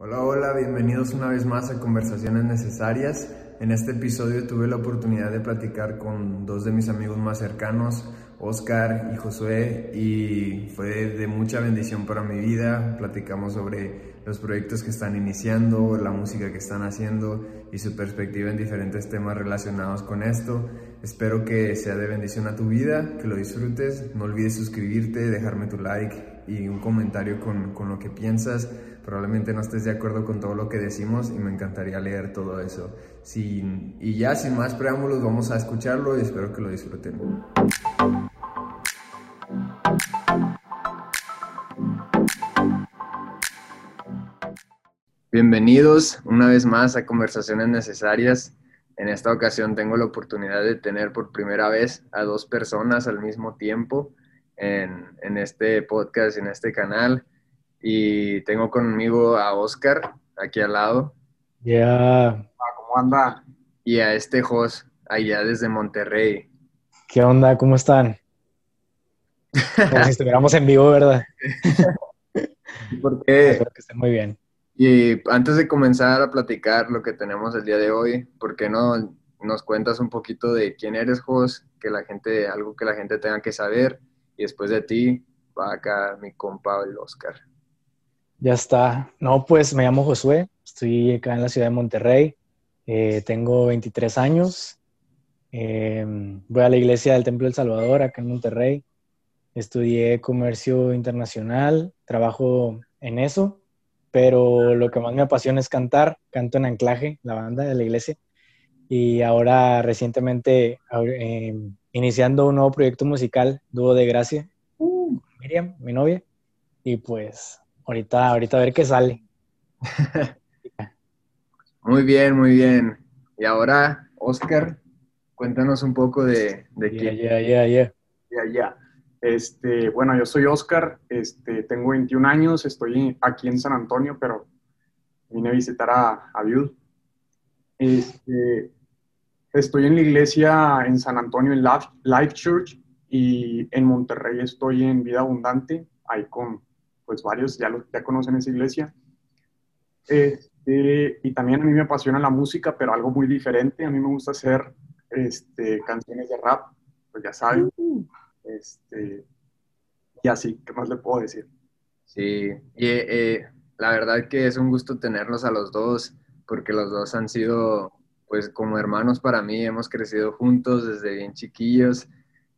Hola, hola, bienvenidos una vez más a Conversaciones Necesarias. En este episodio tuve la oportunidad de platicar con dos de mis amigos más cercanos, Oscar y Josué, y fue de mucha bendición para mi vida. Platicamos sobre los proyectos que están iniciando, la música que están haciendo y su perspectiva en diferentes temas relacionados con esto. Espero que sea de bendición a tu vida, que lo disfrutes. No olvides suscribirte, dejarme tu like y un comentario con, con lo que piensas probablemente no estés de acuerdo con todo lo que decimos y me encantaría leer todo eso. Sin, y ya sin más preámbulos vamos a escucharlo y espero que lo disfruten. Bienvenidos una vez más a Conversaciones Necesarias. En esta ocasión tengo la oportunidad de tener por primera vez a dos personas al mismo tiempo en, en este podcast, en este canal. Y tengo conmigo a Oscar, aquí al lado. Ya. Ah, ¿Cómo anda? Y a este Jos, allá desde Monterrey. ¿Qué onda? ¿Cómo están? Como si estuviéramos en vivo, ¿verdad? ¿Por qué? Espero que estén muy bien. Y antes de comenzar a platicar lo que tenemos el día de hoy, ¿por qué no nos cuentas un poquito de quién eres, Jos? Que la gente, algo que la gente tenga que saber. Y después de ti, va acá mi compa, el Oscar. Ya está. No, pues me llamo Josué, estoy acá en la ciudad de Monterrey, eh, tengo 23 años, eh, voy a la iglesia del Templo del Salvador acá en Monterrey, estudié comercio internacional, trabajo en eso, pero lo que más me apasiona es cantar, canto en Anclaje, la banda de la iglesia, y ahora recientemente eh, iniciando un nuevo proyecto musical, Dúo de Gracia, uh, Miriam, mi novia, y pues Ahorita, ahorita a ver qué sale. muy bien, muy bien. Y ahora, Oscar, cuéntanos un poco de, de quién. Ya, ya, ya. Ya, ya. Este, bueno, yo soy Oscar, este, tengo 21 años, estoy aquí en San Antonio, pero vine a visitar a, a Este, estoy en la iglesia en San Antonio, en Life Church, y en Monterrey estoy en Vida Abundante, ahí con pues varios ya, lo, ya conocen esa iglesia. Este, y también a mí me apasiona la música, pero algo muy diferente. A mí me gusta hacer este, canciones de rap, pues ya saben. Uh. Este, y así, ¿qué más le puedo decir? Sí, y eh, la verdad que es un gusto tenerlos a los dos, porque los dos han sido, pues como hermanos para mí, hemos crecido juntos desde bien chiquillos,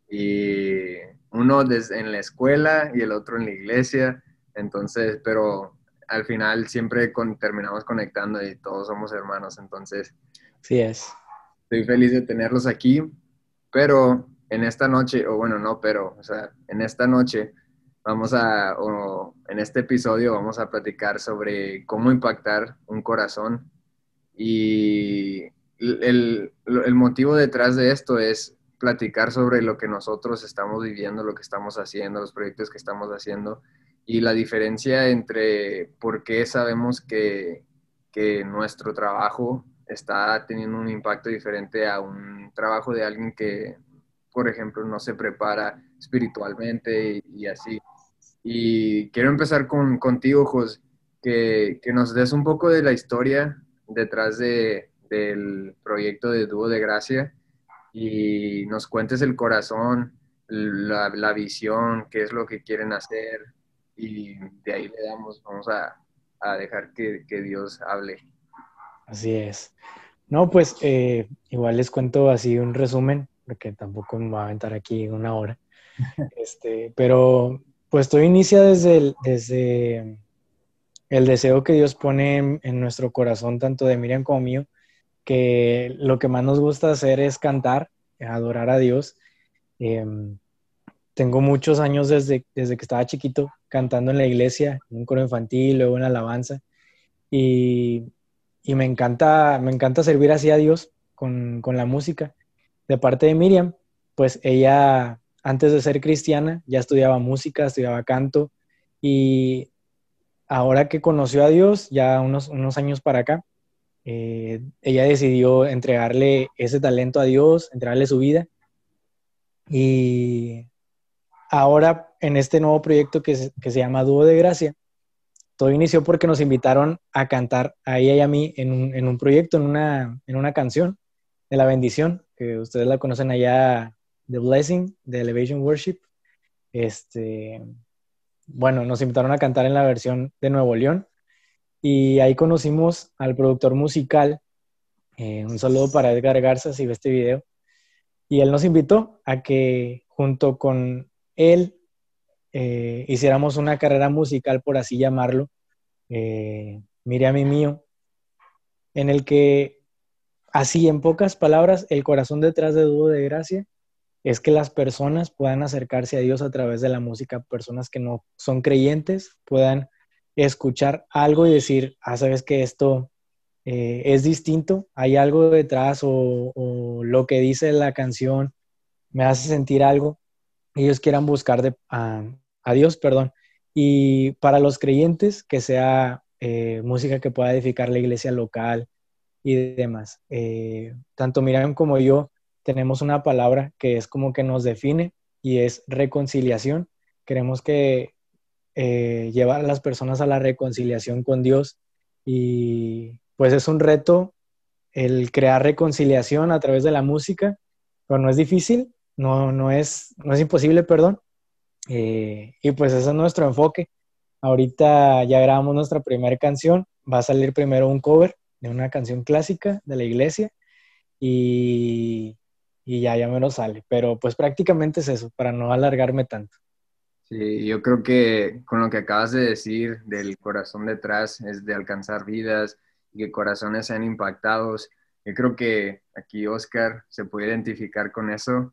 y uno desde en la escuela y el otro en la iglesia, entonces, pero al final siempre terminamos conectando y todos somos hermanos, entonces. Sí es. Estoy feliz de tenerlos aquí, pero en esta noche, o bueno, no, pero, o sea, en esta noche vamos a, o en este episodio vamos a platicar sobre cómo impactar un corazón y el, el motivo detrás de esto es platicar sobre lo que nosotros estamos viviendo, lo que estamos haciendo, los proyectos que estamos haciendo y la diferencia entre por qué sabemos que, que nuestro trabajo está teniendo un impacto diferente a un trabajo de alguien que, por ejemplo, no se prepara espiritualmente y, así. Y quiero empezar con, contigo, Jos, que, que, nos des un poco de la historia detrás de, del proyecto de Dúo de Gracia y nos cuentes el corazón, la, la visión, qué es lo que quieren hacer, y de ahí le damos, vamos a, a dejar que, que, Dios hable. Así es. No, pues eh, igual les cuento así un resumen, porque tampoco me va a aventar aquí una hora. este, pero pues todo inicia desde el, desde el deseo que Dios pone en, en, nuestro corazón, tanto de Miriam como mío, que lo que más nos gusta hacer es cantar, adorar a Dios. Eh, tengo muchos años desde, desde que estaba chiquito cantando en la iglesia, un coro infantil, luego en alabanza. Y, y, me, encanta, me encanta servir así a Dios con, con, la música. De parte de Miriam, pues ella, antes de ser cristiana, ya estudiaba música, estudiaba canto. Y ahora que conoció a Dios, ya unos, unos años para acá, eh, ella decidió entregarle ese talento a Dios, entregarle su vida. Y ahora en este nuevo proyecto que se, que se llama Dúo de Gracia, todo inició porque nos invitaron a cantar a ella y a mí en un, en un proyecto, en una, en una canción de la bendición, que ustedes la conocen allá, The Blessing, de Elevation Worship. Este, bueno, nos invitaron a cantar en la versión de Nuevo León y ahí conocimos al productor musical. Eh, un saludo para Edgar Garza si ve este video. Y él nos invitó a que junto con él eh, hiciéramos una carrera musical, por así llamarlo, eh, Miriam y mío, en el que, así en pocas palabras, el corazón detrás de Dúo de Gracia es que las personas puedan acercarse a Dios a través de la música, personas que no son creyentes puedan escuchar algo y decir, ah, sabes que esto eh, es distinto, hay algo detrás o, lo que dice la canción me hace sentir algo ellos quieran buscar de, a, Dios, perdón. Y para los creyentes, que sea eh, música que pueda edificar la iglesia local y demás. Eh, tanto Miriam como yo tenemos una palabra que es como que nos define y es reconciliación. Queremos que eh, llevar a las personas a la reconciliación con Dios y pues es un reto el crear reconciliación a través de la música, pero no es difícil, no, no, es, no es imposible, perdón. Eh, y pues ese es nuestro enfoque. Ahorita ya grabamos nuestra primera canción. Va a salir primero un cover de una canción clásica de la iglesia y, y ya, ya me lo sale. Pero pues prácticamente es eso, para no alargarme tanto. Sí, yo creo que con lo que acabas de decir del corazón detrás es de alcanzar vidas y que corazones sean impactados. Yo creo que aquí Oscar se puede identificar con eso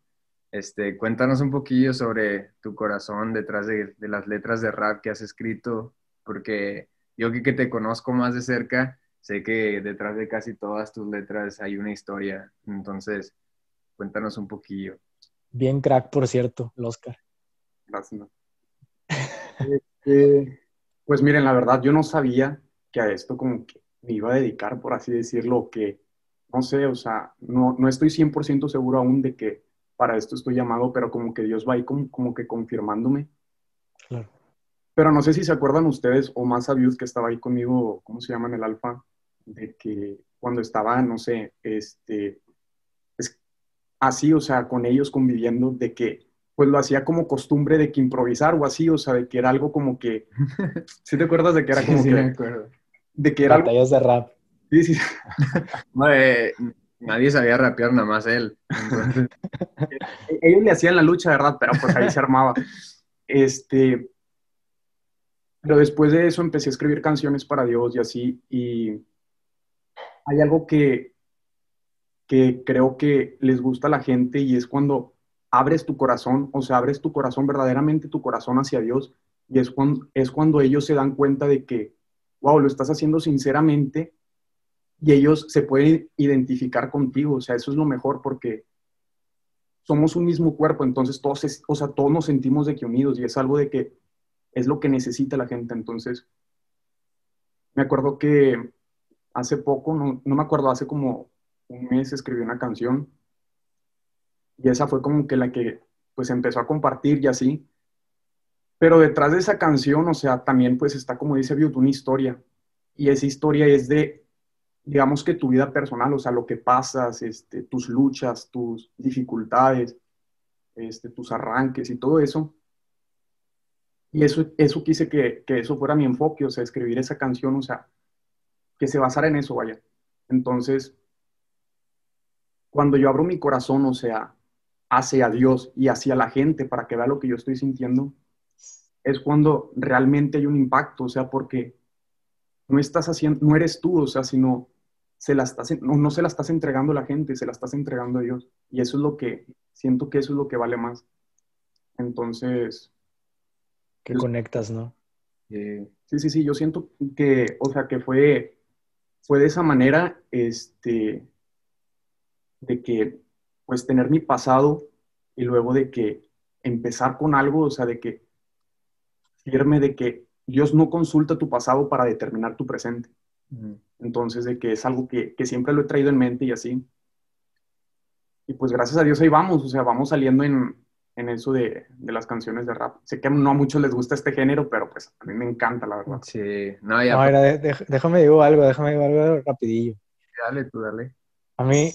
este, cuéntanos un poquillo sobre tu corazón detrás de, las letras de rap que has escrito, porque yo que, que te conozco más de cerca, sé que detrás de casi todas tus letras hay una historia. Entonces, cuéntanos un poquillo. Bien crack, por cierto, el Oscar. Gracias. Este, pues miren, la verdad, yo no sabía que a esto como que me iba a dedicar, por así decirlo, que, no sé, o sea, no, no estoy 100% seguro aún de que para esto estoy llamado, pero como que Dios va ahí como, como que confirmándome. Pero no sé si se acuerdan ustedes o más sabios que estaba ahí conmigo, ¿cómo se llama en el alfa? De que cuando estaba, no sé, este, es así, o sea, con ellos conviviendo, de que pues lo hacía como costumbre de que improvisar o así, o sea, de que era algo como que, ¿sí te acuerdas de que era como sí, que, me acuerdo. de que era Batallas de rap. Sí, sí. No, eh, nadie sabía rapear, nada más él. Entonces, ellos le hacían la lucha, ¿verdad? Pero pues ahí se armaba. Este, pero después de eso empecé a escribir canciones para Dios y así, y hay algo que, que creo que les gusta a la gente y es cuando abres tu corazón, o sea, abres tu corazón, verdaderamente tu corazón hacia Dios, y es cuando, es cuando ellos se dan cuenta de que, wow, lo estás haciendo sinceramente y ellos se pueden identificar contigo, o sea, eso es lo mejor porque somos un mismo cuerpo, entonces todos, o sea, todos nos sentimos de que unidos y es algo de que es lo que necesita la gente, entonces me acuerdo que hace poco, no, no me acuerdo, hace como un mes escribí una canción y esa fue como que la que pues empezó a compartir y así, pero detrás de esa canción, o sea, también pues está como dice Biot, una historia y esa historia es de digamos que tu vida personal, o sea, lo que pasas, este, tus luchas, tus dificultades, este, tus arranques y todo eso. Y eso, eso quise que, que eso fuera mi enfoque, o sea, escribir esa canción, o sea, que se basara en eso, vaya. Entonces, cuando yo abro mi corazón, o sea, hacia Dios y hacia la gente para que vea lo que yo estoy sintiendo, es cuando realmente hay un impacto, o sea, porque no estás haciendo, no eres tú, o sea, sino se la estás, no, no se la estás entregando a la gente, se la estás entregando a Dios. Y eso es lo que, siento que eso es lo que vale más. Entonces... Que conectas, ¿no? Eh, sí, sí, sí, yo siento que, o sea, que fue, fue de esa manera, este, de que, pues, tener mi pasado y luego de que empezar con algo, o sea, de que firme de que Dios no consulta tu pasado para determinar tu presente. Entonces, de que es algo que, que, siempre lo he traído en mente y así. Y pues gracias a Dios ahí vamos, o sea, vamos saliendo en, en eso de, de, las canciones de rap. Sé que no a muchos les gusta este género, pero pues a mí me encanta, la verdad. Sí, no, ya. No, déjame digo algo, déjame digo algo rapidillo. Dale, tú dale. A mí,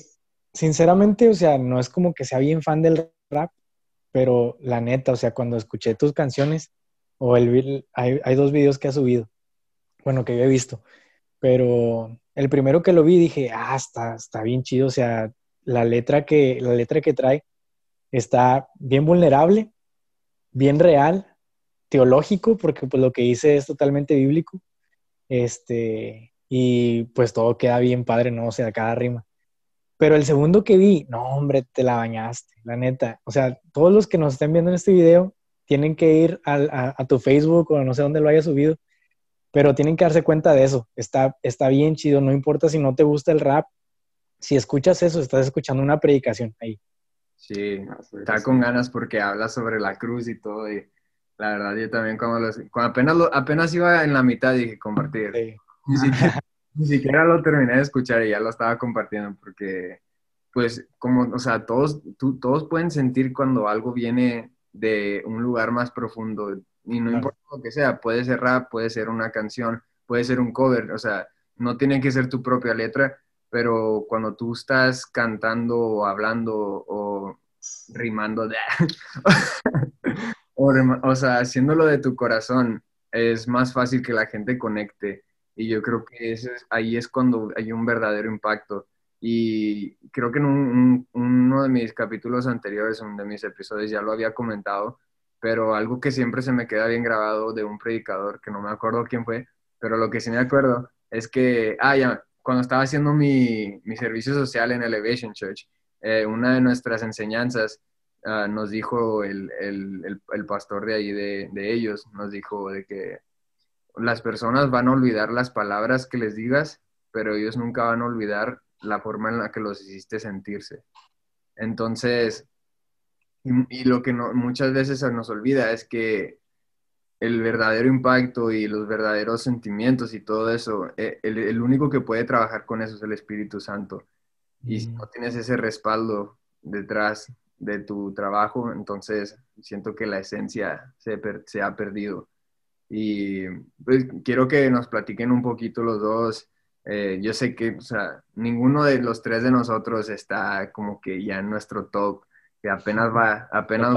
sinceramente, o sea, no es como que sea bien fan del rap, pero la neta, o sea, cuando escuché tus canciones, o el hay, hay dos videos que has subido, bueno, que yo he visto, pero el primero que lo vi dije, ah, está, está bien chido, o sea, la letra que, la letra que trae está bien vulnerable, bien real, teológico, porque pues lo que dice es totalmente bíblico, este, y pues todo queda bien padre, ¿no? O sea, cada rima. Pero el segundo que vi, no, hombre, te la bañaste, la neta. O sea, todos los que nos estén viendo en este video tienen que ir a, a tu Facebook o no sé dónde lo haya subido, pero tienen que darse cuenta de eso. Está, está bien chido, no importa si no te gusta el rap, si escuchas eso, estás escuchando una predicación ahí. Sí, está con ganas porque habla sobre la cruz y todo. Y la verdad, yo también cuando, cuando apenas, apenas iba en la mitad dije compartir. Ni, siquiera, lo terminé de escuchar y ya lo estaba compartiendo porque, pues, como, o sea, todos, todos pueden sentir cuando algo viene de un lugar más profundo y no importa lo que sea, puede ser rap, puede ser una canción, puede ser un cover, o sea, no tiene que ser tu propia letra, pero cuando tú estás cantando o hablando o rimando, o, o sea, haciéndolo de tu corazón, es más fácil que la gente conecte. Y yo creo que ese ahí es cuando hay un verdadero impacto. Y creo que en uno de mis capítulos anteriores, uno de mis episodios, ya lo había comentado, pero algo que siempre se me queda bien grabado de un predicador, que no me acuerdo quién fue, pero lo que sí me acuerdo es que, ah, ya, cuando estaba haciendo mi, mi servicio social en Elevation Church, eh, una de nuestras enseñanzas uh, nos dijo el, el, el, pastor de ahí de, de, ellos, nos dijo de que las personas van a olvidar las palabras que les digas, pero ellos nunca van a olvidar la forma en la que los hiciste sentirse. Entonces, y, y lo que no, muchas veces se nos olvida es que el verdadero impacto y los verdaderos sentimientos y todo eso, eh, el, único que puede trabajar con eso es el Espíritu Santo. Y si no tienes ese respaldo detrás de tu trabajo, entonces siento que la esencia se, se ha perdido. Y pues, quiero que nos platiquen un poquito los dos. Eh, yo sé que, o sea, ninguno de los tres de nosotros está como que ya en nuestro top, que apenas va, apenas,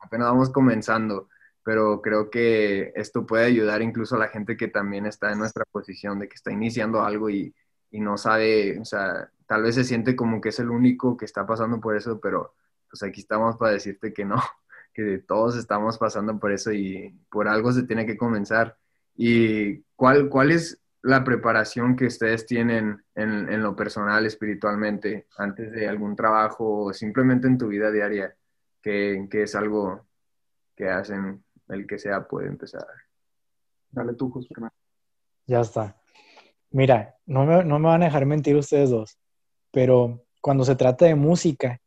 apenas vamos comenzando pero creo que esto puede ayudar incluso a la gente que también está en nuestra posición, de que está iniciando algo y, y, no sabe, o sea, tal vez se siente como que es el único que está pasando por eso, pero pues aquí estamos para decirte que no, que todos estamos pasando por eso y por algo se tiene que comenzar. ¿Y cuál, cuál es la preparación que ustedes tienen en, en lo personal, espiritualmente, antes de algún trabajo o simplemente en tu vida diaria, que, que es algo que hacen el que sea puede empezar. Dale tú, José Ya está. Mira, no me, no me van a dejar mentir ustedes dos, pero cuando se trata de música,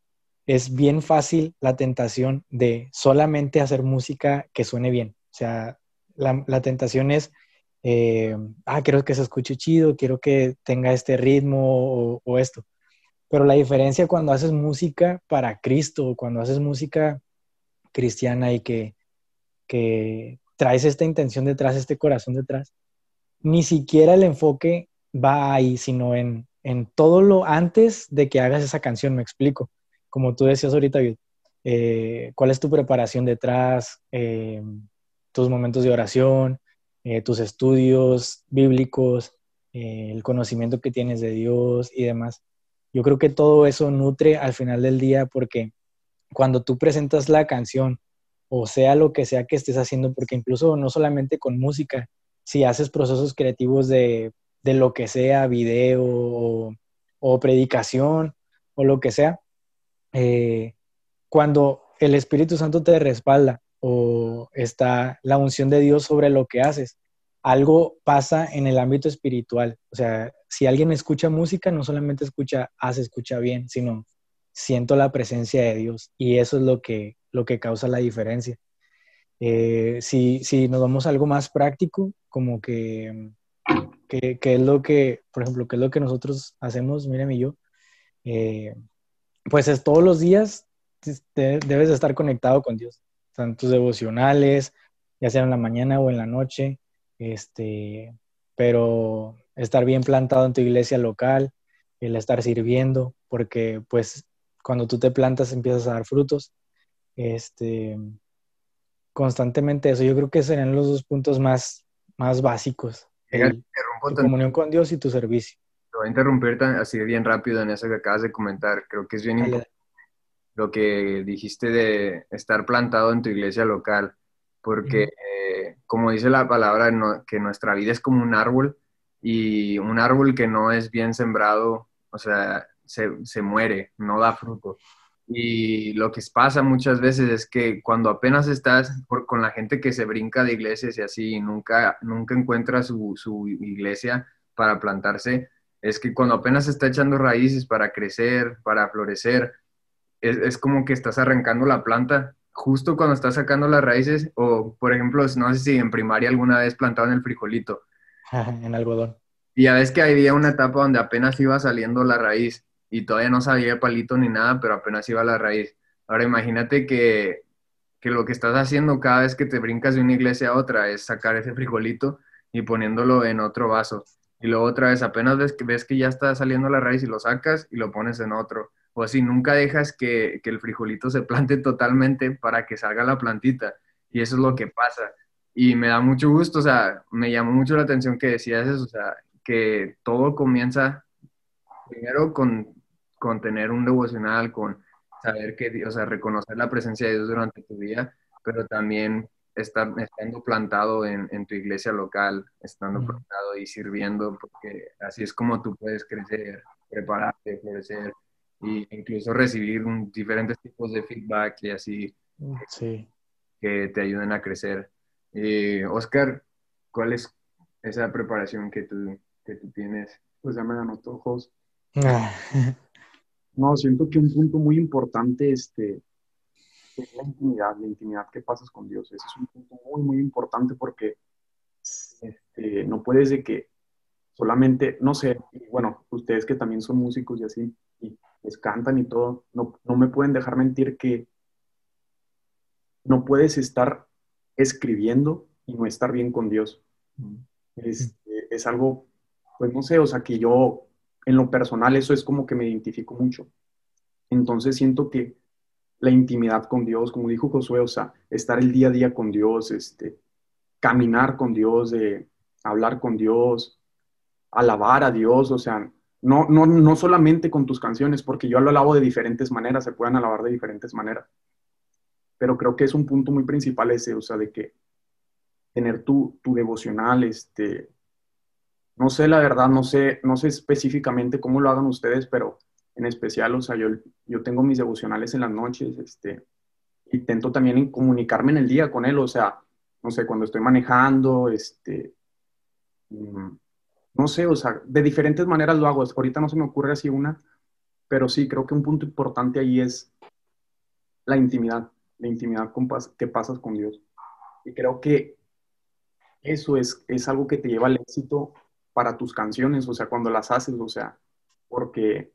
es bien fácil la tentación de solamente hacer música que suene bien. O sea, la, la tentación es, eh, ah, quiero que se escuche chido, quiero que tenga este ritmo o, o, esto. Pero la diferencia cuando haces música para Cristo, cuando haces música cristiana y que que traes esta intención detrás, este corazón detrás, ni siquiera el enfoque va ahí, sino en, en todo lo antes de que hagas esa canción, me explico. Como tú decías ahorita, eh, ¿cuál es tu preparación detrás? Eh, tus momentos de oración, eh, tus estudios bíblicos, el conocimiento que tienes de Dios y demás. Yo creo que todo eso nutre al final del día porque cuando tú presentas la canción o sea lo que sea que estés haciendo, porque incluso no solamente con música, si haces procesos creativos de, de lo que sea, video o, predicación o lo que sea, eh, cuando el Espíritu Santo te respalda o está la unción de Dios sobre lo que haces, algo pasa en el ámbito espiritual. O sea, si alguien escucha música, no solamente escucha, hace, escucha bien, sino siento la presencia de Dios. Y eso es lo que, lo que causa la diferencia. Eh, si, si, nos vamos a algo más práctico, como que, que, es lo que, por ejemplo, que es lo que nosotros hacemos, Miriam y yo, eh, pues es todos los días debes estar conectado con Dios, Están tus devocionales, ya sea en la mañana o en la noche, este, pero estar bien plantado en tu iglesia local, el estar sirviendo, porque pues cuando tú te plantas empiezas a dar frutos, este, constantemente eso, yo creo que serían los dos puntos más, más básicos, tu comunión con Dios y tu servicio. Te voy a interrumpir así bien rápido en eso que acabas de comentar, creo que es bien importante lo que dijiste de estar plantado en tu iglesia local, porque eh, como dice la palabra, que nuestra vida es como un árbol y un árbol que no es bien sembrado, o sea, se, se muere, no da fruto. Y lo que pasa muchas veces es que cuando apenas estás con la gente que se brinca de iglesias y así, nunca, nunca encuentra su, su iglesia para plantarse, es que cuando apenas está echando raíces para crecer, para florecer, es, como que estás arrancando la planta justo cuando estás sacando las raíces, o por ejemplo, no sé si en primaria alguna vez plantado en el frijolito. en algodón. Y ya ves que había una etapa donde apenas iba saliendo la raíz y todavía no sabía el palito ni nada, pero apenas iba la raíz. Ahora imagínate que, que lo que estás haciendo cada vez que te brincas de una iglesia a otra es sacar ese frijolito y poniéndolo en otro vaso. Y luego otra vez apenas ves que, ves que ya está saliendo la raíz y lo sacas y lo pones en otro o así, nunca dejas que, el frijolito se plante totalmente para que salga la plantita. Y eso es lo que pasa. Y me da mucho gusto, o sea, me llamó mucho la atención que decías eso, o sea, que todo comienza primero con, con tener un devocional, con saber que, o sea, reconocer la presencia de Dios durante tu vida, pero también estar, estando plantado en, en tu iglesia local, estando plantado y sirviendo, porque así es como tú puedes crecer, prepararte, florecer, y incluso recibir diferentes tipos de feedback y así sí. que te ayuden a crecer. Eh, Oscar, ¿cuál es esa preparación que tú, que tú tienes? Pues ya me anotó, ojos. Ah. no, siento que un punto muy importante este, es la intimidad, la intimidad que pasas con Dios. Ese es un punto muy, muy importante porque este, no puedes de que solamente, no sé, bueno, ustedes que también son músicos y así, y les cantan y todo, no, no me pueden dejar mentir que no puedes estar escribiendo y no estar bien con Dios. Es, es, algo, pues no sé, o sea, que yo en lo personal eso es como que me identifico mucho. Entonces siento que la intimidad con Dios, como dijo Josué, o sea, estar el día a día con Dios, este, caminar con Dios, de hablar con Dios, alabar a Dios, o sea, no, no, no solamente con tus canciones, porque yo lo alabo de diferentes maneras, se pueden alabar de diferentes maneras. Pero creo que es un punto muy principal ese, o sea, de que tener tu, tu devocional, este, no sé la verdad, no sé, no sé específicamente cómo lo hagan ustedes, pero en especial, o sea, yo, yo tengo mis devocionales en las noches, este, intento también comunicarme en el día con él, o sea, no sé, cuando estoy manejando, este, mm, no sé, o sea, de diferentes maneras lo hago. Ahorita no se me ocurre así una, pero sí, creo que un punto importante ahí es la intimidad, la intimidad que pasas con Dios. Y creo que eso es, es algo que te lleva al éxito para tus canciones, o sea, cuando las haces, o sea, porque,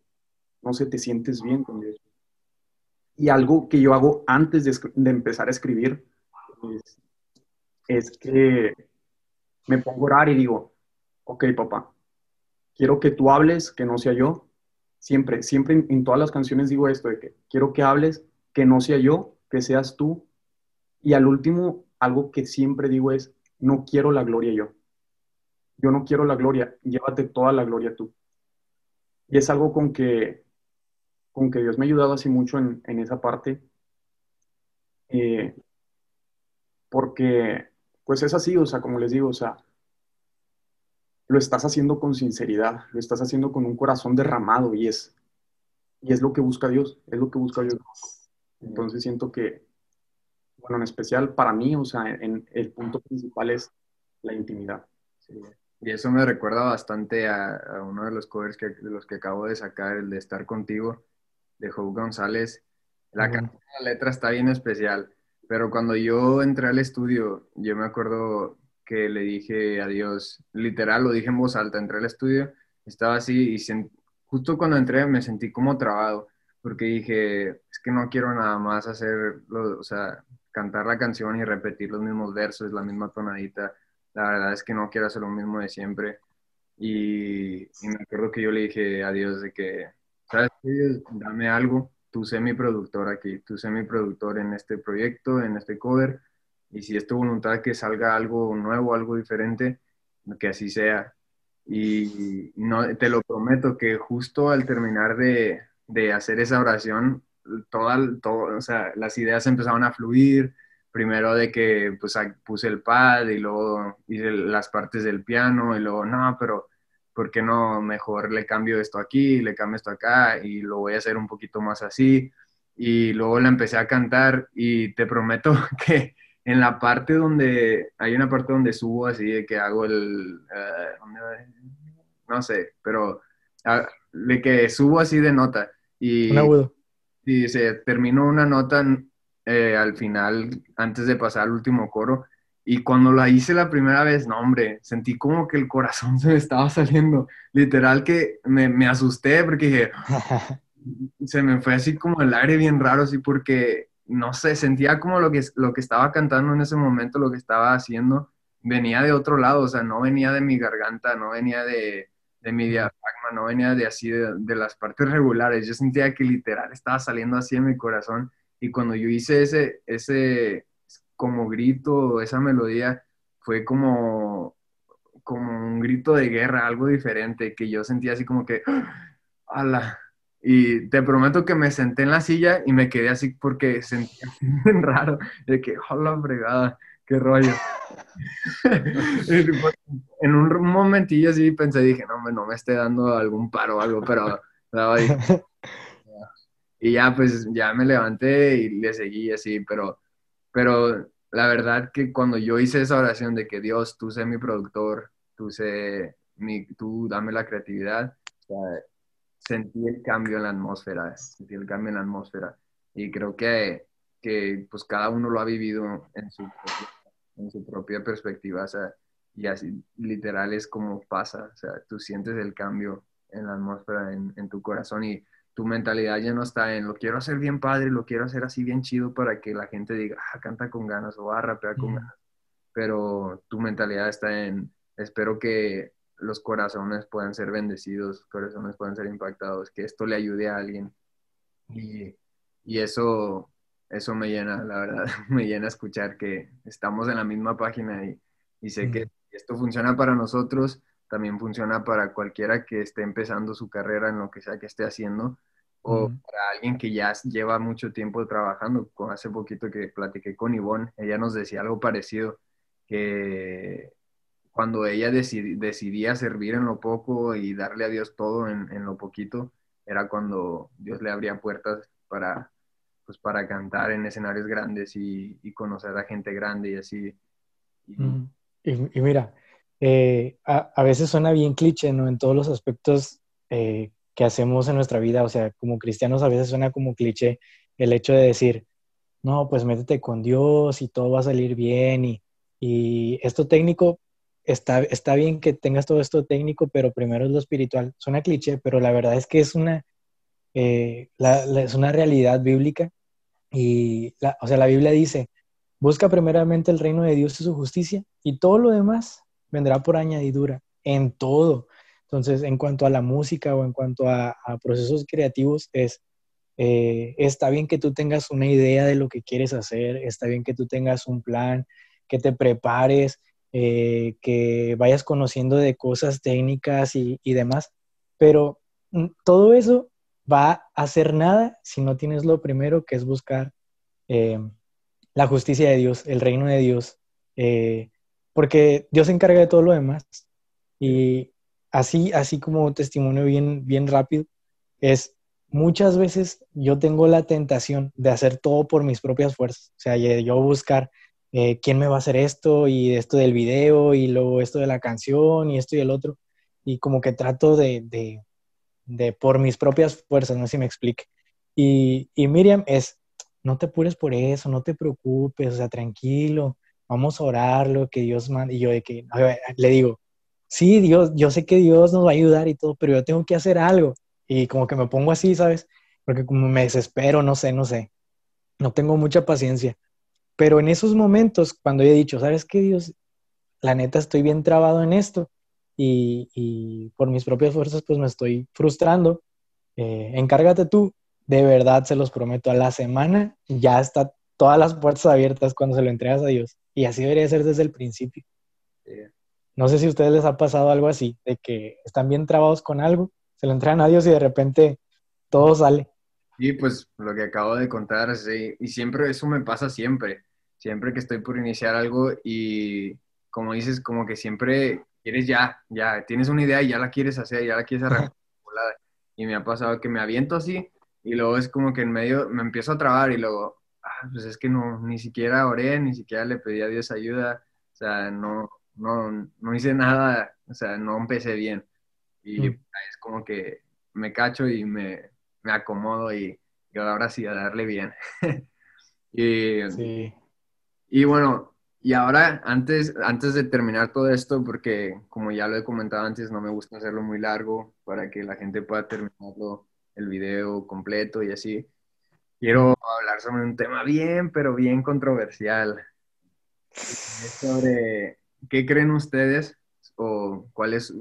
no sé, te sientes bien con Dios. Y algo que yo hago antes de, empezar a escribir es, es que me pongo a orar y digo, ok, papá, quiero que tú hables, que no sea yo. Siempre, siempre en, todas las canciones digo esto, de que quiero que hables, que no sea yo, que seas tú. Y al último, algo que siempre digo es, no quiero la gloria yo. Yo no quiero la gloria, llévate toda la gloria tú. Y es algo con que, con que Dios me ha ayudado así mucho en, esa parte. Eh, porque, pues es así, o sea, como les digo, o sea, lo estás haciendo con sinceridad, lo estás haciendo con un corazón derramado y es, y es lo que busca Dios, es lo que busca Dios. Entonces siento que, bueno, en especial para mí, o sea, en, el punto principal es la intimidad. Y eso me recuerda bastante a, uno de los covers que, de los que acabo de sacar, el de Estar Contigo, de Joe González. La, la letra está bien especial, pero cuando yo entré al estudio, yo me acuerdo que le dije adiós, literal, lo dije en voz alta, entré al estudio, estaba así y justo cuando entré me sentí como trabado, porque dije, es que no quiero nada más hacer, o sea, cantar la canción y repetir los mismos versos, la misma tonadita. La verdad es que no quiero hacer lo mismo de siempre. Y, me acuerdo que yo le dije a Dios de que, ¿sabes? Dame algo, tú sé mi productor aquí, tú sé mi productor en este proyecto, en este cover, y si es tu voluntad que salga algo nuevo, algo diferente, que así sea. Y no, te lo prometo que justo al terminar de, de hacer esa oración, toda, todo, o sea, las ideas empezaron a fluir, primero de que pues puse el pad y luego hice las partes del piano y luego, no, pero ¿por qué no mejor le cambio esto aquí, le cambio esto acá y lo voy a hacer un poquito más así? Y luego la empecé a cantar y te prometo que en la parte donde, hay una parte donde subo así de que hago el, uh, no sé, pero uh, de que subo así de nota y, Un agudo. y se terminó una nota eh, al final, antes de pasar al último coro, y cuando la hice la primera vez, no, hombre, sentí como que el corazón se me estaba saliendo. Literal que me, me asusté porque dije, se me fue así como el aire bien raro, así porque, no sé, sentía como lo que, lo que estaba cantando en ese momento, lo que estaba haciendo, venía de otro lado, o sea, no venía de mi garganta, no venía de, de mi diafragma, no venía de así, de, de las partes regulares. Yo sentía que literal estaba saliendo así en mi corazón. Y cuando yo hice ese, ese, como grito, esa melodía, fue como, como un grito de guerra, algo diferente, que yo sentía así como que, ¡ala! Y te prometo que me senté en la silla y me quedé así porque sentía bien raro, de que, ¡hola fregada! ¡Qué rollo! en un momentillo así pensé, dije, no, no me esté dando algún paro o algo, pero ahí. Y ya, pues, ya me levanté y le seguí así, pero pero la verdad que cuando yo hice esa oración de que Dios, tú sé mi productor, tú sé mi, tú dame la creatividad, sentí el cambio en la atmósfera, sentí el cambio en la atmósfera. Y creo que, que pues cada uno lo ha vivido en su, en su propia perspectiva, o sea, y así literal es como pasa, o sea, tú sientes el cambio en la atmósfera, en, en tu corazón y tu mentalidad ya no está en lo quiero hacer bien padre, lo quiero hacer así bien chido para que la gente diga, ah, canta con ganas o va a rapear con ganas. Pero tu mentalidad está en, espero que los corazones puedan ser bendecidos, corazones puedan ser impactados, que esto le ayude a alguien. Y, y eso, eso me llena, la verdad, me llena escuchar que estamos en la misma página y, y sé que esto funciona para nosotros, también funciona para cualquiera que esté empezando su carrera en lo que sea que esté haciendo o para alguien que ya lleva mucho tiempo trabajando. Hace poquito que platiqué con Ivonne, ella nos decía algo parecido, que cuando ella decidía servir en lo poco y darle a Dios todo en, lo poquito, era cuando Dios le abría puertas para, pues, para cantar en escenarios grandes y, conocer a gente grande y así. Y, mira, eh, a, veces suena bien cliché, ¿no? En todos los aspectos eh, que hacemos en nuestra vida, o sea, como cristianos a veces suena como cliché el hecho de decir, no, pues métete con Dios y todo va a salir bien y, y esto técnico, está, está bien que tengas todo esto técnico, pero primero es lo espiritual. Suena cliché, pero la verdad es que es una, eh, es una realidad bíblica y, la, o sea, la Biblia dice, busca primeramente el reino de Dios y su justicia y todo lo demás vendrá por añadidura en todo. Entonces, en cuanto a la música o en cuanto a, procesos creativos, es, eh, está bien que tú tengas una idea de lo que quieres hacer, está bien que tú tengas un plan, que te prepares, eh, que vayas conociendo de cosas técnicas y, demás, pero mm, todo eso va a hacer nada si no tienes lo primero que es buscar eh, la justicia de Dios, el reino de Dios, porque Dios se encarga de todo lo demás. Y así, así como testimonio bien, bien rápido, es muchas veces yo tengo la tentación de hacer todo por mis propias fuerzas. O sea, yo buscar eh, quién me va a hacer esto y esto del video y luego esto de la canción y esto y el otro. Y como que trato de, de, de por mis propias fuerzas, no sé si me explique. Y, y Miriam es, no te apures por eso, no te preocupes, o sea, tranquilo, vamos a orarlo, que Dios manda. Y yo de que, le digo, sí, Dios, yo sé que Dios nos va a ayudar y todo, pero yo tengo que hacer algo. Y como que me pongo así, ¿sabes? porque como me desespero, no sé, no sé, no tengo mucha paciencia. Pero en esos momentos, cuando he dicho, ¿sabes qué, Dios? La neta estoy bien trabado en esto y, por mis propias fuerzas pues me estoy frustrando. Eh, encárgate tú, de verdad se los prometo, a la semana ya está todas las puertas abiertas cuando se lo entregas a Dios. Y así debería ser desde el principio. No sé si a ustedes les ha pasado algo así, de que están bien trabados con algo, se lo entregan a Dios y de repente todo sale. Sí, pues lo que acabo de contar, sí, y siempre eso me pasa siempre, siempre que estoy por iniciar algo y como dices, como que siempre quieres ya, ya, tienes una idea y ya la quieres hacer, ya la quieres arrancar. y me ha pasado que me aviento así y luego es como que en medio me empiezo a trabar y luego, ah, pues es que no, ni siquiera oré, ni siquiera le pedí a Dios ayuda, o sea, no, no, no hice nada, o sea, no empecé bien. Y mm. es como que me cacho y me, me acomodo y, ahora sí a darle bien. y, sí. Y bueno, y ahora antes, antes de terminar todo esto, porque como ya lo he comentado antes, no me gusta hacerlo muy largo para que la gente pueda terminarlo el video completo y así. Quiero hablar sobre un tema bien, pero bien controversial. sobre qué creen ustedes o cuáles,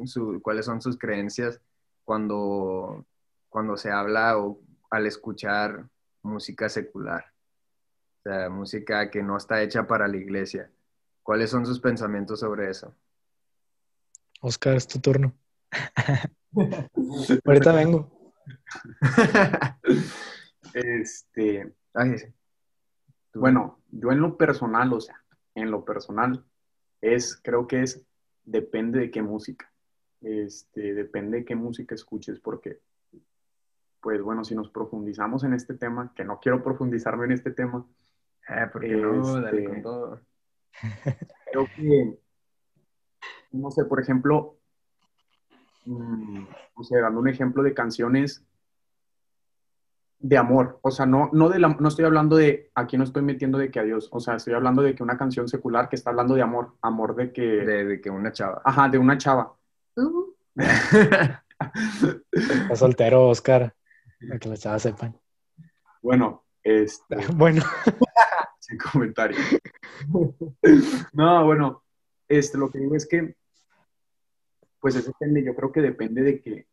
cuáles son sus creencias cuando, cuando se habla o al escuchar música secular, o sea, música que no está hecha para la iglesia. ¿Cuáles son sus pensamientos sobre eso? Oscar, es tu turno. Ahorita vengo. este, bueno, yo en lo personal, o sea, en lo personal, es, creo que es, depende de qué música. Este, depende de qué música escuches, porque, pues bueno, si nos profundizamos en este tema, que no quiero profundizarme en este tema, eh, porque no, dale con este, todo. Creo que, no sé, por ejemplo, mm, o sea, dando un ejemplo de canciones de amor, o sea, no, no, de la, no estoy hablando de, aquí no estoy metiendo de que adiós, o sea, estoy hablando de que una canción secular que está hablando de amor, amor de que... De, que una chava. Ajá, de una chava. Está soltero, Oscar, para que las chavas sepan. Bueno, este... Bueno. Sin comentario. no, bueno, este, lo que digo es que, pues eso depende, yo creo que depende de que,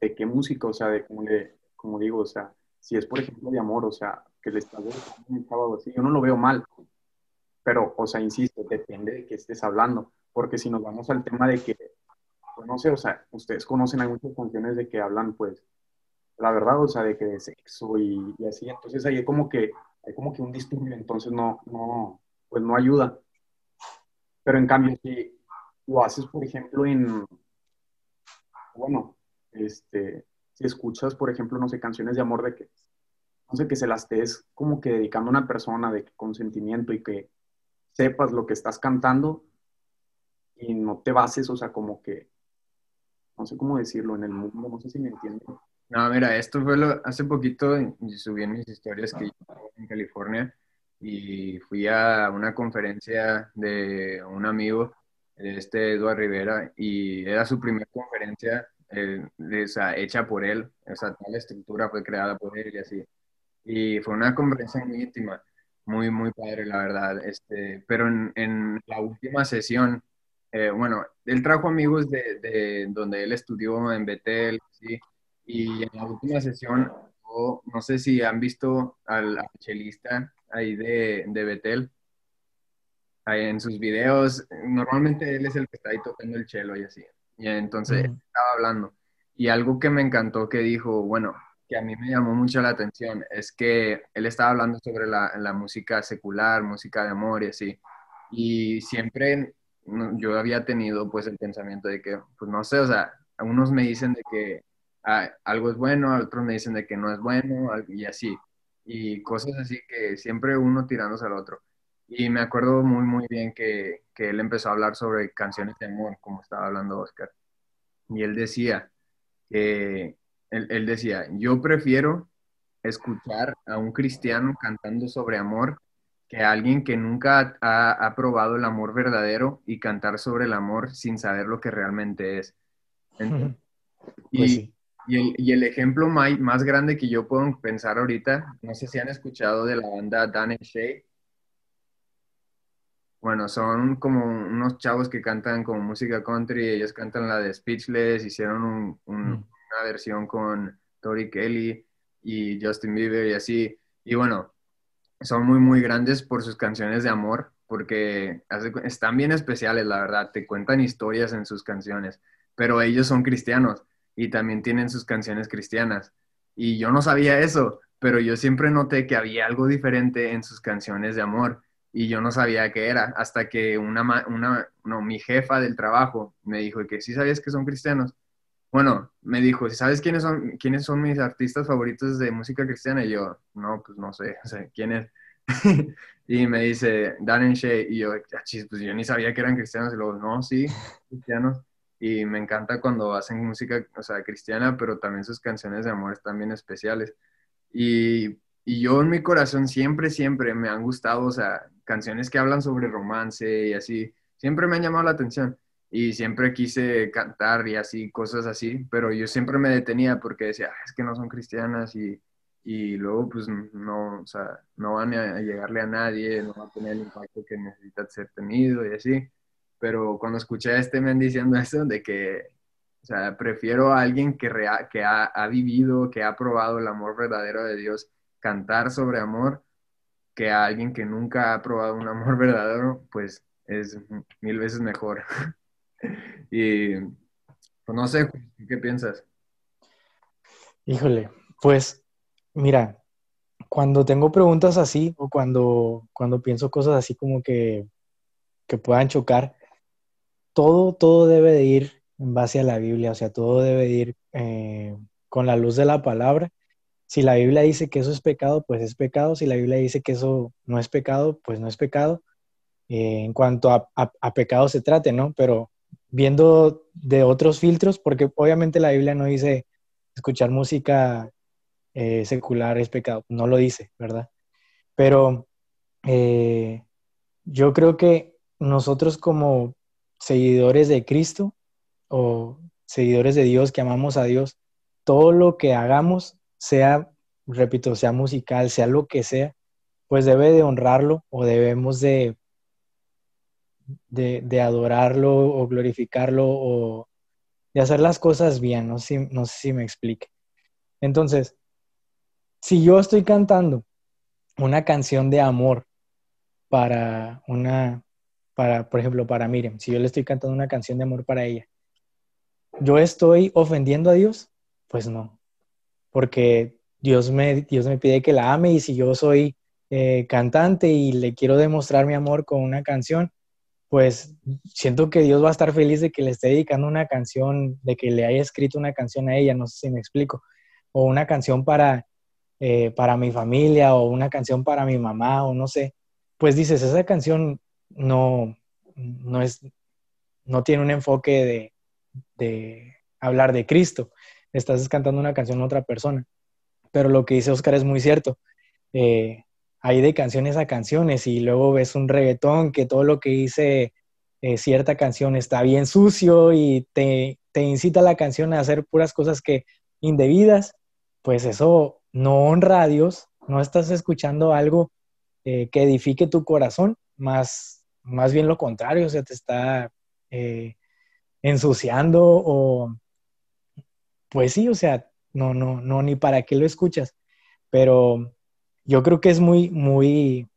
de qué música, o sea, de cómo le como digo, o sea, si es por ejemplo de amor, o sea, que le estás un sábado así, yo no lo veo mal, pero, o sea, insisto, depende de qué estés hablando, porque si nos vamos al tema de que, pues, no sé, o sea, ustedes conocen, hay muchas canciones de que hablan, pues, la verdad, o sea, de que de sexo y, así, entonces ahí hay como que, hay como que un disturbio, entonces no, no, pues no ayuda. Pero en cambio, si lo haces, por ejemplo, en, bueno, este, si escuchas, por ejemplo, no sé, canciones de amor de que, no sé, que se las estés como que dedicando a una persona de consentimiento y que sepas lo que estás cantando y no te bases, o sea, como que, no sé cómo decirlo, en el mundo, no sé si me entiendes. No, mira, esto fue lo, hace poquito, subí en mis historias que yo en California y fui a una conferencia de un amigo, este Eduardo Rivera, y era su primera conferencia eh, hecha por él, o sea, toda la estructura fue creada por él y así. Y fue una conversación muy íntima, muy, muy padre, la verdad. Este, pero en, en la última sesión, eh, bueno, él trajo amigos de, de, donde él estudió en Betel, ¿sí? Y en la última sesión, no sé si han visto al, chelista ahí de, de Betel, ahí en sus videos, normalmente él es el que está ahí tocando el chelo y así. Y entonces estaba hablando. Y algo que me encantó que dijo, bueno, que a mí me llamó mucho la atención, es que él estaba hablando sobre la, la música secular, música de amor y así. Y siempre yo había tenido pues el pensamiento de que, pues no sé, o sea, unos me dicen de que ah, algo es bueno, otros me dicen de que no es bueno y así. Y cosas así que siempre uno tirándose al otro. Y me acuerdo muy, muy bien que, que, él empezó a hablar sobre canciones de amor, como estaba hablando Oscar. Y él decía que, él, él decía, yo prefiero escuchar a un cristiano cantando sobre amor que a alguien que nunca ha, ha, probado el amor verdadero y cantar sobre el amor sin saber lo que realmente es. Pues y, Y el, ejemplo más, más, grande que yo puedo pensar ahorita, no sé si han escuchado de la banda Dan and Shay. Bueno, son como unos chavos que cantan como música country, ellos cantan la de Speechless, hicieron mm. una versión con Tori Kelly y Justin Bieber y así. Y bueno, son muy, muy grandes por sus canciones de amor, porque están bien especiales, la verdad, te cuentan historias en sus canciones, pero ellos son cristianos y también tienen sus canciones cristianas. Y yo no sabía eso, pero yo siempre noté que había algo diferente en sus canciones de amor y yo no sabía qué era, hasta que una, una no, mi jefa del trabajo me dijo que sí sabías que son cristianos. Bueno, me dijo, ¿sabes quiénes son, quiénes son mis artistas favoritos de música cristiana? Y yo, no, pues no sé, o sea, ¿quién es? y me dice, Dan and Shay, y yo, ah, pues yo ni sabía que eran cristianos, y luego, no, sí, cristianos. Y me encanta cuando hacen música, o sea, cristiana, pero también sus canciones de amor están bien especiales. Y, y yo en mi corazón siempre, siempre me han gustado, o sea, canciones que hablan sobre romance y así, siempre me han llamado la atención y siempre quise cantar y así, cosas así, pero yo siempre me detenía porque decía, ah, es que no son cristianas y, y luego pues no, o sea, no van a llegarle a nadie, no va a tener el impacto que necesita ser tenido y así. Pero cuando escuché a este men diciendo eso, de que, prefiero a alguien que, que ha, ha vivido, que ha probado el amor verdadero de Dios, cantar sobre amor, que a alguien que nunca ha probado un amor verdadero, pues es mil veces mejor. y pues no sé, ¿qué piensas? Híjole, pues mira, cuando tengo preguntas así o cuando, cuando pienso cosas así como que, que puedan chocar, todo, todo debe de ir en base a la Biblia, o sea, todo debe de ir eh, con la luz de la palabra. Si la Biblia dice que eso es pecado, pues es pecado. Si la Biblia dice que eso no es pecado, pues no es pecado. Eh, en cuanto a, pecado se trate, ¿no? Pero viendo de otros filtros, porque obviamente la Biblia no dice escuchar música eh, secular es pecado, no lo dice, ¿verdad? Pero yo creo que nosotros como seguidores de Cristo o seguidores de Dios que amamos a Dios, todo lo que hagamos, sea, repito, sea musical, sea lo que sea, pues debe de honrarlo o debemos de de, adorarlo o glorificarlo o de hacer las cosas bien, no sé, no sé si me explique. Entonces, si yo estoy cantando una canción de amor para una, para, por ejemplo, para Miriam, si yo le estoy cantando una canción de amor para ella, ¿yo estoy ofendiendo a Dios? Pues no, porque Dios me, Dios me pide que la ame y si yo soy eh, cantante y le quiero demostrar mi amor con una canción, pues siento que Dios va a estar feliz de que le esté dedicando una canción, de que le haya escrito una canción a ella, no sé si me explico, o una canción para, eh, para mi familia, o una canción para mi mamá, o no sé, pues dices, esa canción no, no es, no tiene un enfoque de, de hablar de Cristo, estás cantando una canción a otra persona, pero lo que dice Oscar es muy cierto. Eh, hay de canciones a canciones y luego ves un reggaetón que todo lo que dice eh, cierta canción está bien sucio y te, incita la canción a hacer puras cosas que indebidas, pues eso no honra a Dios, no estás escuchando algo eh, que edifique tu corazón, más, más bien lo contrario, o sea, te está eh, ensuciando o, pues sí, o sea, no, no, no, ni para qué lo escuchas, pero yo creo que es muy, muy,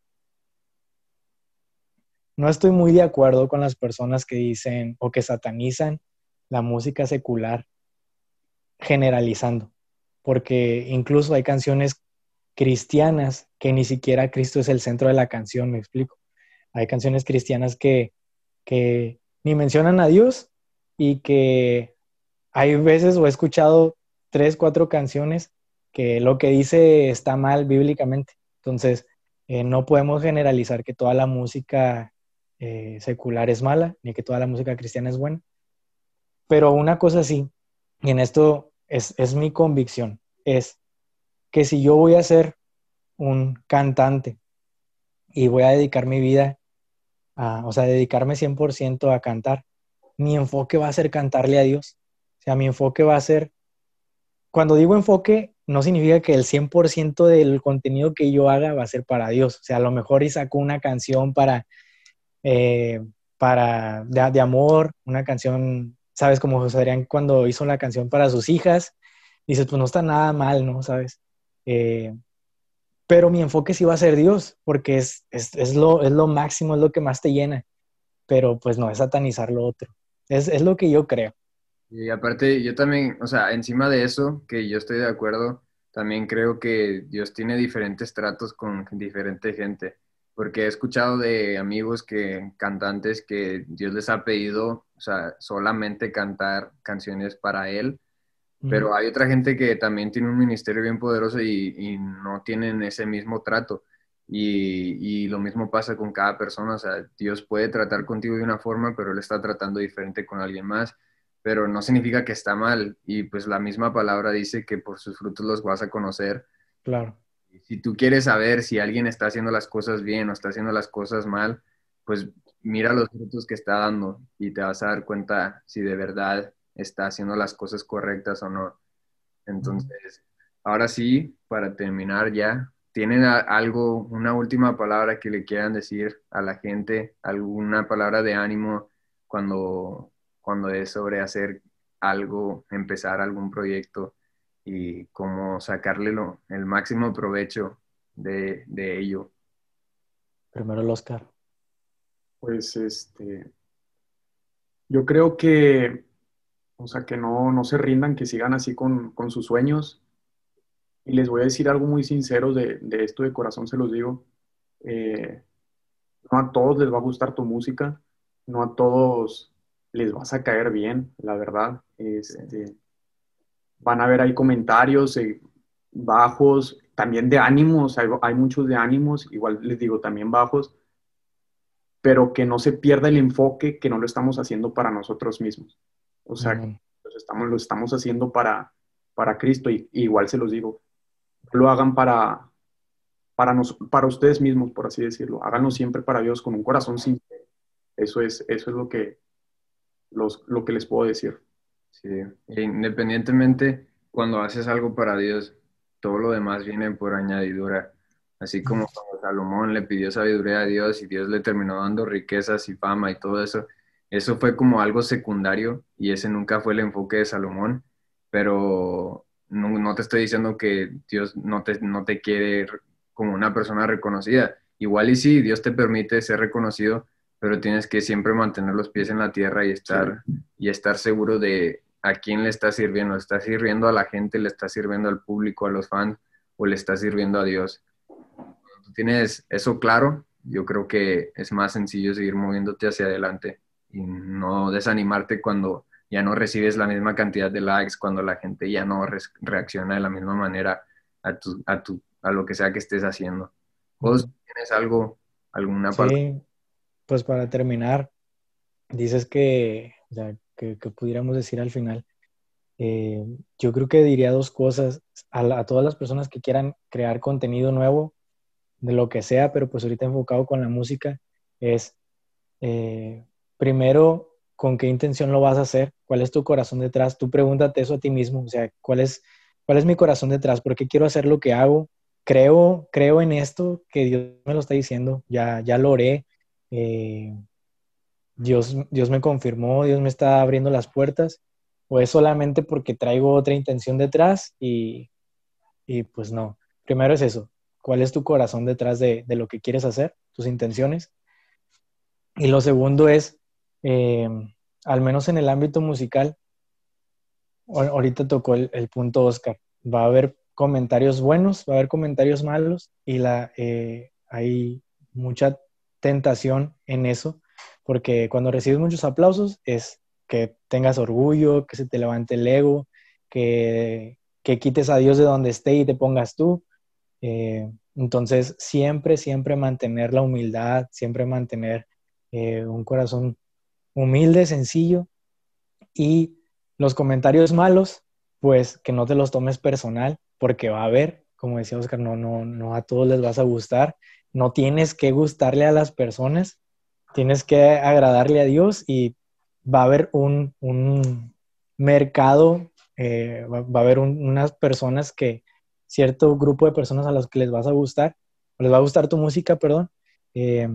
no estoy muy de acuerdo con las personas que dicen o que satanizan la música secular generalizando, porque incluso hay canciones cristianas que ni siquiera Cristo es el centro de la canción, me explico. Hay canciones cristianas que, ni mencionan a Dios y que hay veces o he escuchado tres, cuatro canciones que lo que dice está mal bíblicamente. Entonces, eh, no podemos generalizar que toda la música eh, secular es mala, ni que toda la música cristiana es buena. Pero una cosa sí, y en esto es, es mi convicción, es que si yo voy a ser un cantante y voy a dedicar mi vida, a, o sea, dedicarme 100% a cantar, mi enfoque va a ser cantarle a Dios. O sea, mi enfoque va a ser cuando digo enfoque, no significa que el 100% del contenido que yo haga va a ser para Dios. O sea, a lo mejor y saco una canción para, eh, para de, amor, una canción, ¿sabes? Como José Adrián cuando hizo la canción para sus hijas, dices, pues no está nada mal, ¿no? ¿Sabes? Eh, pero mi enfoque sí va a ser Dios, porque es, es, lo, es lo máximo, es lo que más te llena, pero pues no es satanizar lo otro. Es, es lo que yo creo. Y aparte, yo también, o sea, encima de eso, que yo estoy de acuerdo, también creo que Dios tiene diferentes tratos con diferente gente, porque he escuchado de amigos que, cantantes, que Dios les ha pedido, o sea, solamente cantar canciones para Él, pero hay otra gente que también tiene un ministerio bien poderoso y, no tienen ese mismo trato. Y, y, lo mismo pasa con cada persona, o sea, Dios puede tratar contigo de una forma, pero Él está tratando diferente con alguien más pero no significa que está mal. Y pues la misma palabra dice que por sus frutos los vas a conocer. Claro. Si tú quieres saber si alguien está haciendo las cosas bien o está haciendo las cosas mal, pues mira los frutos que está dando y te vas a dar cuenta si de verdad está haciendo las cosas correctas o no. Entonces, ahora sí, para terminar ya, ¿tienen algo, una última palabra que le quieran decir a la gente? ¿Alguna palabra de ánimo cuando cuando es sobre hacer algo, empezar algún proyecto y cómo sacarle lo, el máximo provecho de, ello. Primero el Oscar. Pues este, yo creo que, o sea, que no, no se rindan, que sigan así con, sus sueños. Y les voy a decir algo muy sincero de, esto de corazón, se los digo. Eh, no a todos les va a gustar tu música, no a todos les vas a caer bien, la verdad. Este, van a ver ahí comentarios eh, bajos, también de ánimos, hay, muchos de ánimos, igual les digo, también bajos, pero que no se pierda el enfoque que no lo estamos haciendo para nosotros mismos. O sea, estamos, lo estamos haciendo para, para Cristo y, igual se los digo, lo hagan para, para, nos, para ustedes mismos, por así decirlo. Háganlo siempre para Dios con un corazón sincero. Eso es, eso es lo que, lo que les puedo decir. Sí, e independientemente, cuando haces algo para Dios, todo lo demás viene por añadidura. Así como cuando Salomón le pidió sabiduría a Dios y Dios le terminó dando riquezas y fama y todo eso, eso fue como algo secundario y ese nunca fue el enfoque de Salomón, pero no, no te estoy diciendo que Dios no te, no te quiere como una persona reconocida. Igual y sí, Dios te permite ser reconocido, pero tienes que siempre mantener los pies en la tierra y estar, y estar seguro de a quién le estás sirviendo. ¿Le estás sirviendo a la gente, le estás sirviendo al público, a los fans, o le estás sirviendo a Dios? Cuando tú tienes eso claro, yo creo que es más sencillo seguir moviéndote hacia adelante y no desanimarte cuando ya no recibes la misma cantidad de likes, cuando la gente ya no reacciona de la misma manera a, tu, a, tu, a lo que sea que estés haciendo. ¿Vos tienes algo, alguna sí pues para terminar, dices que, o sea, que, pudiéramos decir al final, eh, yo creo que diría dos cosas a, todas las personas que quieran crear contenido nuevo, de lo que sea, pero pues ahorita enfocado con la música, es eh, primero, ¿con qué intención lo vas a hacer? ¿Cuál es tu corazón detrás? Tú pregúntate eso a ti mismo, o sea, ¿cuál es, cuál es mi corazón detrás? ¿Por qué quiero hacer lo que hago? Creo, creo en esto que Dios me lo está diciendo, ya, ya lo oré, eh, Dios, Dios me confirmó, Dios me está abriendo las puertas, o es solamente porque traigo otra intención detrás y, pues no. Primero es eso, ¿cuál es tu corazón detrás de, lo que quieres hacer, tus intenciones? Y lo segundo es, eh, al menos en el ámbito musical, ahorita tocó el, punto Oscar, va a haber comentarios buenos, va a haber comentarios malos y la, eh, hay mucha tentación en eso, porque cuando recibes muchos aplausos es que tengas orgullo, que se te levante el ego, que, que quites a Dios de donde esté y te pongas tú. Eh, entonces, siempre, siempre mantener la humildad, siempre mantener un corazón humilde, sencillo. Y los comentarios malos, pues que no te los tomes personal, porque va a haber, como decía Oscar, no, no, no a todos les vas a gustar no tienes que gustarle a las personas, tienes que agradarle a Dios y va a haber un, mercado eh, va, a haber unas personas que, cierto grupo de personas a las que les vas a gustar, les va a gustar tu música, perdón, eh,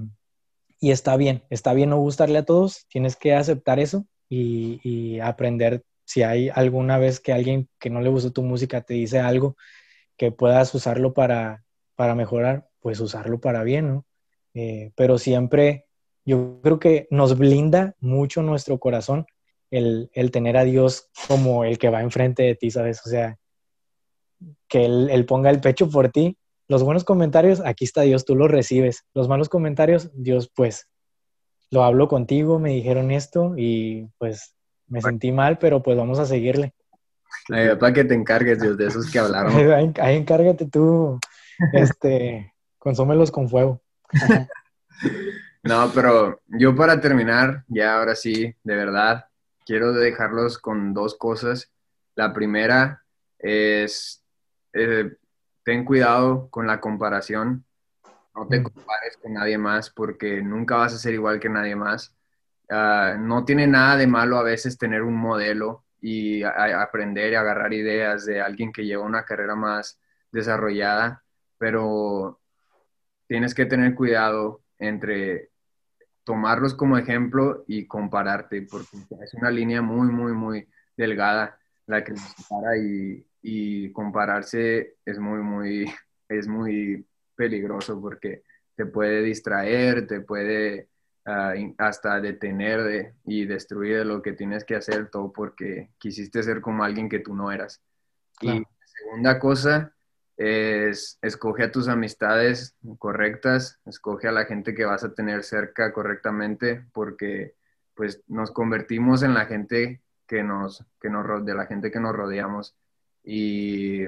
y está bien, está bien no gustarle a todos, tienes que aceptar eso y, aprender si hay alguna vez que alguien que no le gusta tu música te dice algo que puedas usarlo para, para mejorar, pues usarlo para bien, ¿no? Eh, pero siempre yo creo que nos blinda mucho nuestro corazón el, tener a Dios como el que va enfrente de ti, ¿sabes? O sea, que él, ponga el pecho por ti. Los buenos comentarios, aquí está Dios, tú los recibes. Los malos comentarios, Dios, pues, lo hablo contigo, me dijeron esto y pues me sentí mal, pero pues vamos a seguirle. para que te encargues, Dios, de esos que hablaron. ahí, encárgate tú, este, consómelos con fuego. no, pero yo para terminar, ya ahora sí, de verdad, quiero dejarlos con dos cosas. La primera es, eh, ten cuidado con la comparación. No te compares con nadie más porque nunca vas a ser igual que nadie más. Ah, no tiene nada de malo a veces tener un modelo y aprender y agarrar ideas de alguien que lleva una carrera más desarrollada, pero tienes que tener cuidado entre tomarlos como ejemplo y compararte, porque es una línea muy, muy, muy delgada la que nos separa y, y compararse es muy, muy, es muy peligroso porque te puede distraer, te puede ah, hasta detener y destruir lo que tienes que hacer todo porque quisiste ser como alguien que tú no eras. Y segunda cosa, es escoge a tus amistades correctas, escoge a la gente que vas a tener cerca correctamente, porque pues nos convertimos en la gente que nos, que nos de la gente que nos rodeamos. Y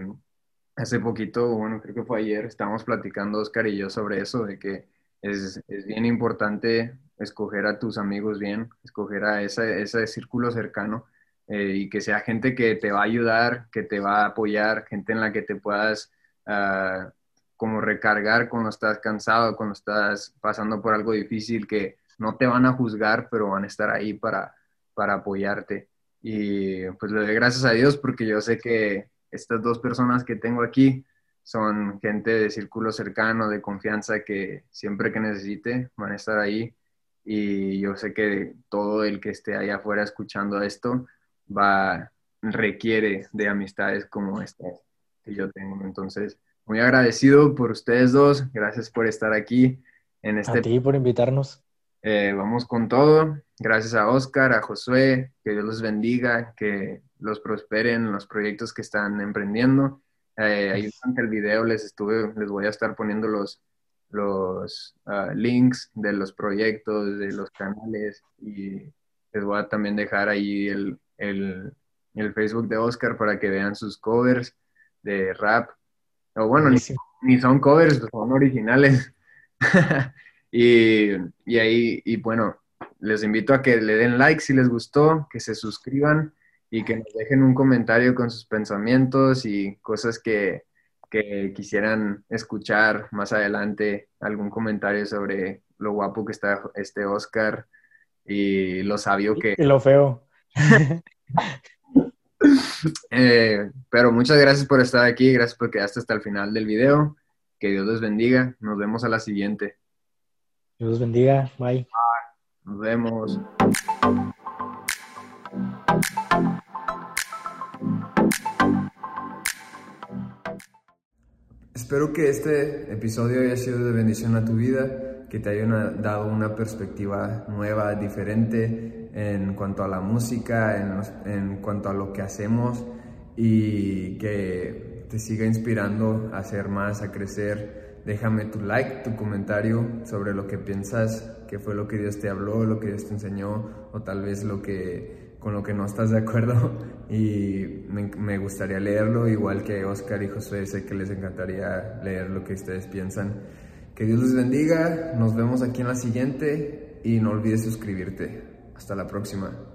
hace poquito, bueno, creo que fue ayer, estábamos platicando Oscar y yo sobre eso, de que es, es bien importante escoger a tus amigos bien, escoger a ese, ese círculo cercano eh, y que sea gente que te va a ayudar, que te va a apoyar, gente en la que te puedas como recargar cuando estás cansado, cuando estás pasando por algo difícil, que no te van a juzgar, pero van a estar ahí para, para apoyarte. Y pues le doy gracias a Dios porque yo sé que estas dos personas que tengo aquí son gente de círculo cercano, de confianza, que siempre que necesite van a estar ahí. Y yo sé que todo el que esté allá afuera escuchando esto va, requiere de amistades como estas que yo tengo. Entonces, muy agradecido por ustedes dos. Gracias por estar aquí en este. A ti por invitarnos. Eh, vamos con todo. Gracias a Oscar, a Josué, que Dios los bendiga, que los prosperen los proyectos que están emprendiendo. Eh, ahí durante el video les estuve, les voy a estar poniendo los, los ah, links de los proyectos, de los canales y les voy a también dejar ahí el, el, el Facebook de Oscar para que vean sus covers de rap. O bueno, ni, son covers, son originales. y, y, ahí, y bueno, les invito a que le den like si les gustó, que se suscriban y que nos dejen un comentario con sus pensamientos y cosas que, que quisieran escuchar más adelante, algún comentario sobre lo guapo que está este Oscar y lo sabio que... Y lo feo. Eh, pero muchas gracias por estar aquí, gracias por quedaste hasta el final del video. Que Dios les bendiga. Nos vemos a la siguiente. Dios los bendiga. Bye. Nos vemos. Espero que este episodio haya sido de bendición a tu vida, que te haya dado una perspectiva nueva, diferente en cuanto a la música, en, cuanto a lo que hacemos y que te siga inspirando a hacer más, a crecer. Déjame tu like, tu comentario sobre lo que piensas, qué fue lo que Dios te habló, lo que Dios te enseñó o tal vez lo que con lo que no estás de acuerdo y me, gustaría leerlo, igual que Oscar y Josué, sé que les encantaría leer lo que ustedes piensan. Que Dios les bendiga, nos vemos aquí en la siguiente y no olvides suscribirte. Hasta la próxima.